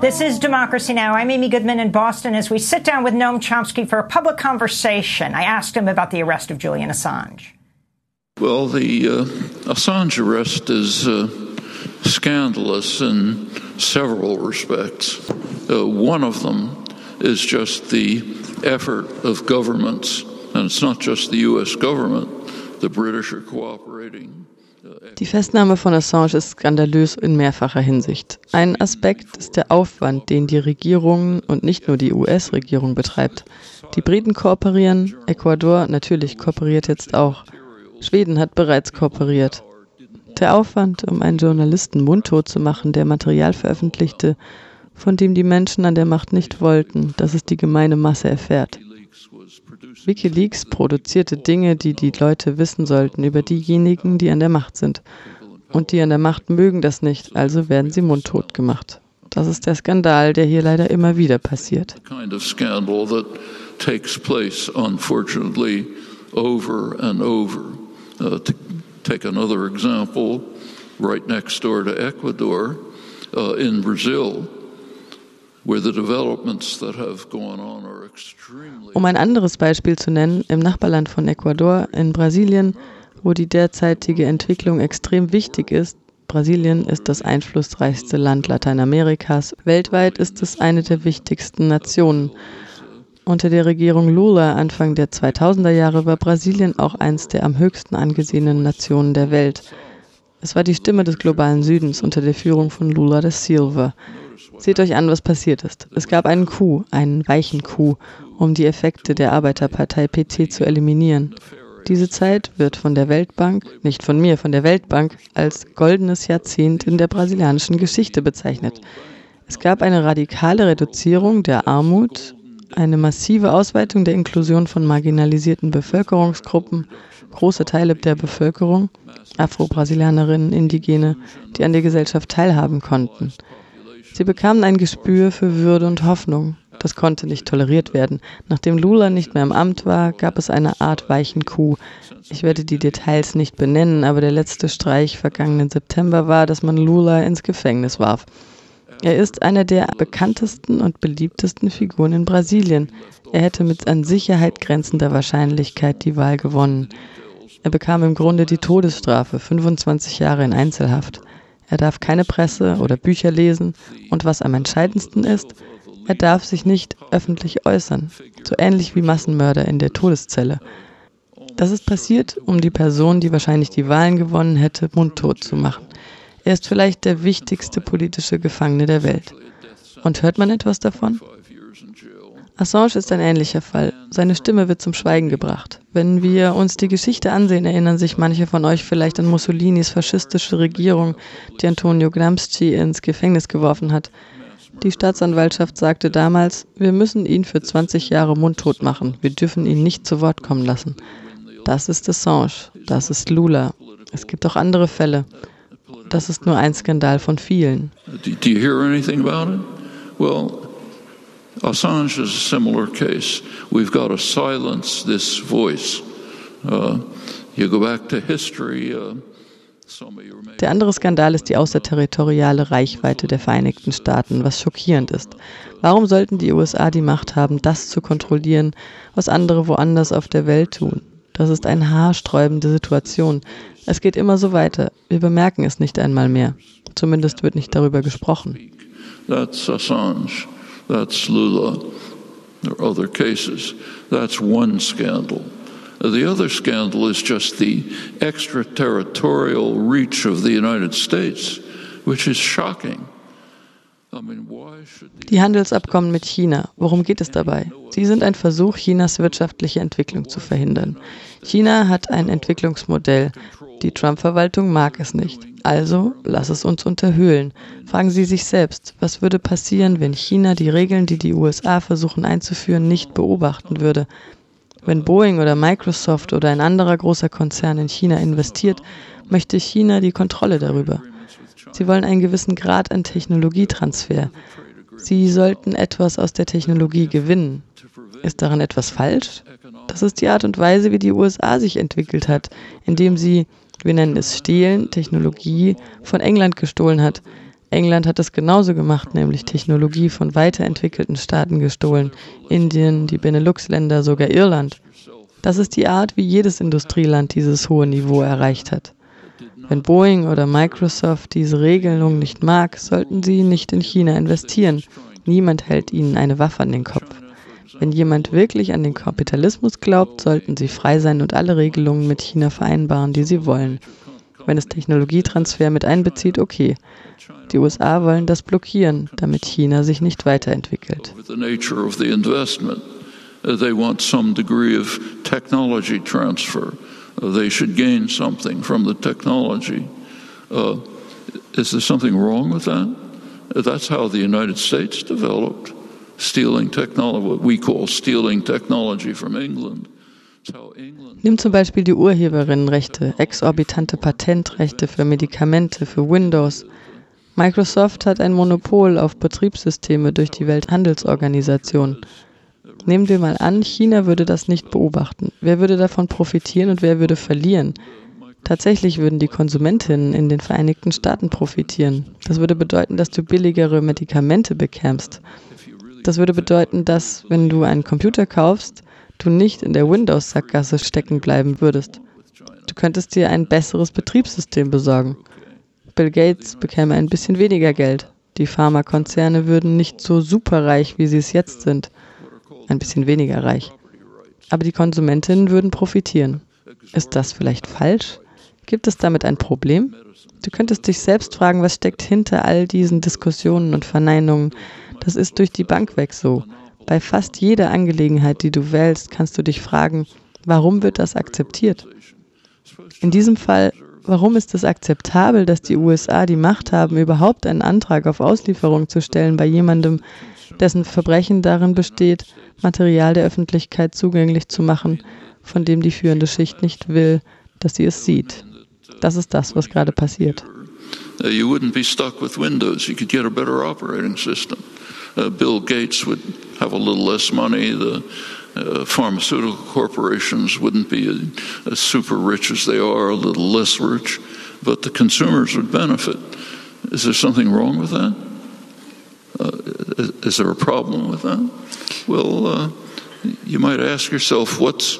This is Democracy Now! I'm Amy Goodman in Boston as we sit down with Noam Chomsky for a public conversation. I asked him about the arrest of Julian Assange. Well, the uh, Assange arrest is uh, scandalous in several respects. Uh, one of them is just the effort of governments, and it's not just the U.S. government, the British are cooperating. Die Festnahme von Assange ist skandalös in mehrfacher Hinsicht. Ein Aspekt ist der Aufwand, den die Regierung und nicht nur die US-Regierung betreibt. Die Briten kooperieren, Ecuador natürlich kooperiert jetzt auch. Schweden hat bereits kooperiert. Der Aufwand, um einen Journalisten mundtot zu machen, der Material veröffentlichte, von dem die Menschen an der Macht nicht wollten, dass es die gemeine Masse erfährt. Wikileaks produzierte Dinge, die die Leute wissen sollten über diejenigen, die an der Macht sind. Und die an der Macht mögen das nicht, also werden sie mundtot gemacht. Das ist der Skandal, der hier leider immer wieder passiert. Uh, take another example, right next door to Ecuador, uh, in Brazil, Um ein anderes Beispiel zu nennen, im Nachbarland von Ecuador, in Brasilien, wo die derzeitige Entwicklung extrem wichtig ist, Brasilien ist das einflussreichste Land Lateinamerikas. Weltweit ist es eine der wichtigsten Nationen. Unter der Regierung Lula Anfang der 2000er Jahre war Brasilien auch eins der am höchsten angesehenen Nationen der Welt. Es war die Stimme des globalen Südens unter der Führung von Lula da Silva. Seht euch an, was passiert ist. Es gab einen Coup, einen weichen Coup, um die Effekte der Arbeiterpartei PT zu eliminieren. Diese Zeit wird von der Weltbank, nicht von mir, von der Weltbank, als goldenes Jahrzehnt in der brasilianischen Geschichte bezeichnet. Es gab eine radikale Reduzierung der Armut, eine massive Ausweitung der Inklusion von marginalisierten Bevölkerungsgruppen, große Teile der Bevölkerung, Afro-Brasilianerinnen, Indigene, die an der Gesellschaft teilhaben konnten. Sie bekamen ein Gespür für Würde und Hoffnung. Das konnte nicht toleriert werden. Nachdem Lula nicht mehr im Amt war, gab es eine Art weichen Coup. Ich werde die Details nicht benennen, aber der letzte Streich vergangenen September war, dass man Lula ins Gefängnis warf. Er ist einer der bekanntesten und beliebtesten Figuren in Brasilien. Er hätte mit an Sicherheit grenzender Wahrscheinlichkeit die Wahl gewonnen. Er bekam im Grunde die Todesstrafe, 25 Jahre in Einzelhaft. Er darf keine Presse oder Bücher lesen und was am entscheidendsten ist, er darf sich nicht öffentlich äußern, so ähnlich wie Massenmörder in der Todeszelle. Das ist passiert, um die Person, die wahrscheinlich die Wahlen gewonnen hätte, mundtot zu machen. Er ist vielleicht der wichtigste politische Gefangene der Welt. Und hört man etwas davon? Assange ist ein ähnlicher Fall. Seine Stimme wird zum Schweigen gebracht. Wenn wir uns die Geschichte ansehen, erinnern sich manche von euch vielleicht an Mussolinis faschistische Regierung, die Antonio Gramsci ins Gefängnis geworfen hat. Die Staatsanwaltschaft sagte damals, wir müssen ihn für 20 Jahre mundtot machen. Wir dürfen ihn nicht zu Wort kommen lassen. Das ist Assange. Das ist Lula. Es gibt auch andere Fälle. Das ist nur ein Skandal von vielen. Do, you hear anything about it? Well, Assange is a similar case. We've got to silence this voice. Uh, you go back to history. Uh, Der andere Skandal ist die außerterritoriale Reichweite der Vereinigten Staaten, was schockierend ist. Warum sollten die USA die Macht haben, das zu kontrollieren, was andere woanders auf der Welt tun? Das ist eine haarsträubende Situation. Es geht immer so weiter. Wir bemerken es nicht einmal mehr. Zumindest wird nicht darüber gesprochen. That's Assange. That's Lula. There are other cases. That's one scandal. The other scandal is just the extraterritorial reach of the United States, which is shocking. Die Handelsabkommen mit China. Worum geht es dabei? Sie sind ein Versuch, Chinas wirtschaftliche Entwicklung zu verhindern. China hat ein Entwicklungsmodell. Die Trump-Verwaltung mag es nicht. Also lass es uns unterhöhlen. Fragen Sie sich selbst, was würde passieren, wenn China die Regeln, die die USA versuchen einzuführen, nicht beobachten würde? Wenn Boeing oder Microsoft oder ein anderer großer Konzern in China investiert, möchte China die Kontrolle darüber. Sie wollen einen gewissen Grad an Technologietransfer. Sie sollten etwas aus der Technologie gewinnen. Ist daran etwas falsch? Das ist die Art und Weise, wie die USA sich entwickelt hat, indem sie, wir nennen es Stehlen, Technologie von England gestohlen hat. England hat es genauso gemacht, nämlich Technologie von weiterentwickelten Staaten gestohlen. Indien, die Benelux-Länder, sogar Irland. Das ist die Art, wie jedes Industrieland dieses hohe Niveau erreicht hat. Wenn Boeing oder Microsoft diese Regelung nicht mag, sollten sie nicht in China investieren. Niemand hält ihnen eine Waffe an den Kopf. Wenn jemand wirklich an den Kapitalismus glaubt, sollten sie frei sein und alle Regelungen mit China vereinbaren, die sie wollen. Wenn es Technologietransfer mit einbezieht, okay. Die USA wollen das blockieren, damit China sich nicht weiterentwickelt. They want some degree of technology transfer. They should gain something from the technology. Uh, is there something wrong with that? That's how the United States developed stealing technology, what we call stealing technology from England. Nimm zum Beispiel die Urheberinnenrechte, exorbitante Patentrechte für Medikamente, für Windows. Microsoft hat ein Monopol auf Betriebssysteme durch die Welthandelsorganisation. Nehmen wir mal an, China würde das nicht beobachten. Wer würde davon profitieren und wer würde verlieren? Tatsächlich würden die Konsumentinnen in den Vereinigten Staaten profitieren. Das würde bedeuten, dass du billigere Medikamente bekämst. Das würde bedeuten, dass, wenn du einen Computer kaufst, du nicht in der Windows-Sackgasse stecken bleiben würdest. Du könntest dir ein besseres Betriebssystem besorgen. Bill Gates bekäme ein bisschen weniger Geld. Die Pharmakonzerne würden nicht so superreich, wie sie es jetzt sind ein bisschen weniger reich. Aber die Konsumentinnen würden profitieren. Ist das vielleicht falsch? Gibt es damit ein Problem? Du könntest dich selbst fragen, was steckt hinter all diesen Diskussionen und Verneinungen. Das ist durch die Bank weg so. Bei fast jeder Angelegenheit, die du wählst, kannst du dich fragen, warum wird das akzeptiert? In diesem Fall, warum ist es akzeptabel, dass die USA die Macht haben, überhaupt einen Antrag auf Auslieferung zu stellen bei jemandem, dessen Verbrechen darin besteht, Material der Öffentlichkeit zugänglich zu machen, von dem die führende Schicht nicht will, dass sie es sieht. Das ist das, was gerade passiert. Uh, you wouldn't be stuck Windows. You could get a better operating system. Uh, Bill Gates would have a little less money. The uh, pharmaceutical corporations wouldn't be as super rich as they are, a little less rich, but the consumers would benefit. Is there something wrong with that? Uh, is there a problem with that? Well, uh, you might ask yourself what's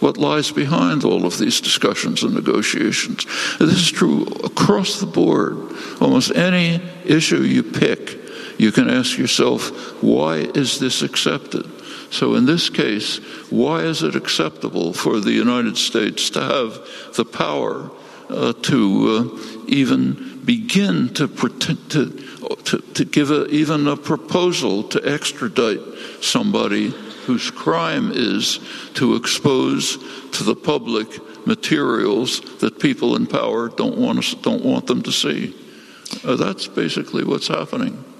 what lies behind all of these discussions and negotiations. This is true across the board. Almost any issue you pick, you can ask yourself, why is this accepted? So, in this case, why is it acceptable for the United States to have the power uh, to uh, even begin to, pretend, to to, to give a, even a proposal to extradite somebody whose crime is to expose to the public materials that people in power don't want, us, don't want them to see. Uh, that's basically what's happening.